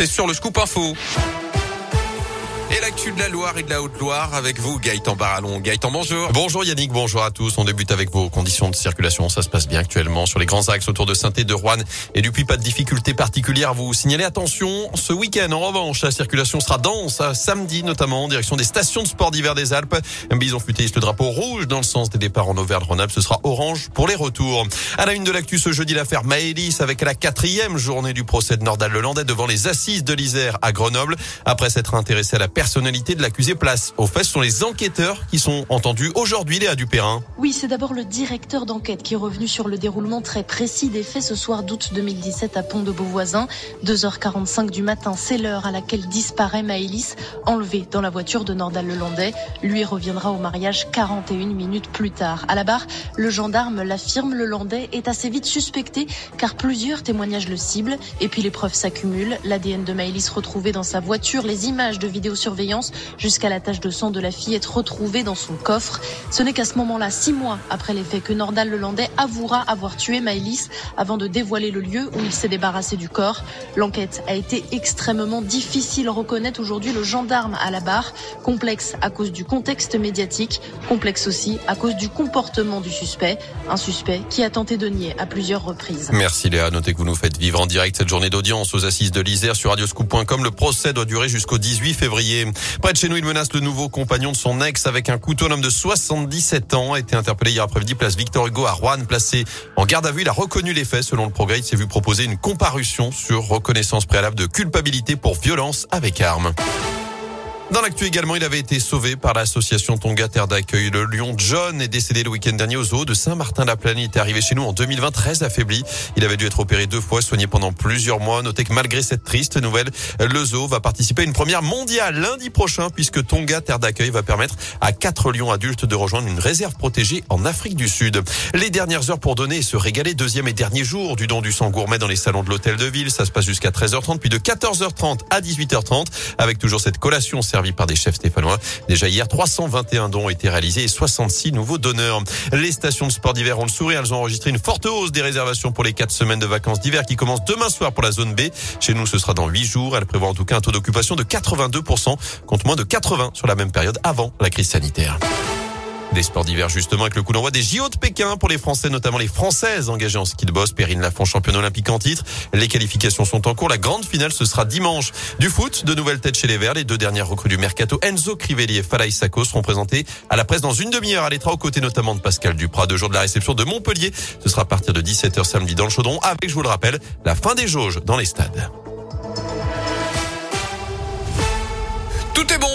c'est sur le scoop info. L'actu de la Loire et de la Haute-Loire avec vous, Gaëtan Barallon. Gaëtan, bonjour. Bonjour Yannick, bonjour à tous. On débute avec vos conditions de circulation. Ça se passe bien actuellement sur les grands axes autour de saint de Rouen. Et depuis, pas de difficultés particulières. Vous signalez attention. Ce week-end, en revanche, la circulation sera dense. Samedi, notamment, en direction des stations de sport d'hiver des Alpes. Un bison futéiste le drapeau rouge dans le sens des départs en Auvergne-Rhône-Alpes. Ce sera orange pour les retours. À la une de l'actu ce jeudi, l'affaire Maëlys avec la quatrième journée du procès de Nordal-Lelandais devant les assises de l'Isère à Grenoble. Après s'être intéressé à la de l'accusé place. Au fait, ce sont les enquêteurs qui sont entendus aujourd'hui, Léa Dupérin. Oui, c'est d'abord le directeur d'enquête qui est revenu sur le déroulement très précis des faits ce soir d'août 2017 à Pont de Beauvoisin. 2h45 du matin, c'est l'heure à laquelle disparaît Maëlys, enlevée dans la voiture de Nordal-Lelandais. Lui reviendra au mariage 41 minutes plus tard. À la barre, le gendarme l'affirme, le Landais est assez vite suspecté car plusieurs témoignages le ciblent et puis les preuves s'accumulent. L'ADN de Maëlys retrouvé dans sa voiture, les images de vidéosurveillance jusqu'à la tache de sang de la fille être retrouvée dans son coffre. Ce n'est qu'à ce moment-là, six mois après les faits, que Nordal Lelandais avouera avoir tué Maëlys avant de dévoiler le lieu où il s'est débarrassé du corps. L'enquête a été extrêmement difficile, reconnaît aujourd'hui le gendarme à la barre. Complexe à cause du contexte médiatique, complexe aussi à cause du comportement du suspect. Un suspect qui a tenté de nier à plusieurs reprises. Merci Léa. Notez que vous nous faites vivre en direct cette journée d'audience aux assises de l'Isère sur radioscoop.com. Le procès doit durer jusqu'au 18 février. Près de chez nous, il menace le nouveau compagnon de son ex avec un couteau. L'homme de 77 ans a été interpellé hier après-midi place Victor Hugo à Rouen, placé en garde à vue. Il a reconnu les faits. Selon le progrès, il s'est vu proposer une comparution sur reconnaissance préalable de culpabilité pour violence avec arme. Dans l'actu également, il avait été sauvé par l'association Tonga Terre d'accueil. Le lion John est décédé le week-end dernier au zoo de Saint-Martin-la-Plaine. Il était arrivé chez nous en 2020 très affaibli. Il avait dû être opéré deux fois, soigné pendant plusieurs mois. Notez que malgré cette triste nouvelle, le zoo va participer à une première mondiale lundi prochain puisque Tonga Terre d'accueil va permettre à quatre lions adultes de rejoindre une réserve protégée en Afrique du Sud. Les dernières heures pour donner et se régaler. Deuxième et dernier jour du don du sang gourmet dans les salons de l'hôtel de ville. Ça se passe jusqu'à 13h30 puis de 14h30 à 18h30 avec toujours cette collation par des chefs stéphanois. Déjà hier, 321 dons ont été réalisés et 66 nouveaux donneurs. Les stations de sport d'hiver ont le sourire. Elles ont enregistré une forte hausse des réservations pour les quatre semaines de vacances d'hiver qui commencent demain soir pour la zone B. Chez nous, ce sera dans 8 jours. Elles prévoient en tout cas un taux d'occupation de 82% contre moins de 80 sur la même période avant la crise sanitaire. Des sports d'hiver justement avec le coup d'envoi des JO de Pékin pour les Français, notamment les Françaises engagées en ski de boss. Perrine Lafont, championne olympique en titre. Les qualifications sont en cours. La grande finale, ce sera dimanche. Du foot, de nouvelles têtes chez les Verts. Les deux dernières recrues du Mercato, Enzo Crivelli et Falaï Sako, seront présentées à la presse dans une demi-heure à l'étra aux côtés notamment de Pascal Duprat. Deux jours de la réception de Montpellier. Ce sera à partir de 17h samedi dans le Chaudron avec, je vous le rappelle, la fin des jauges dans les stades. Tout est bon.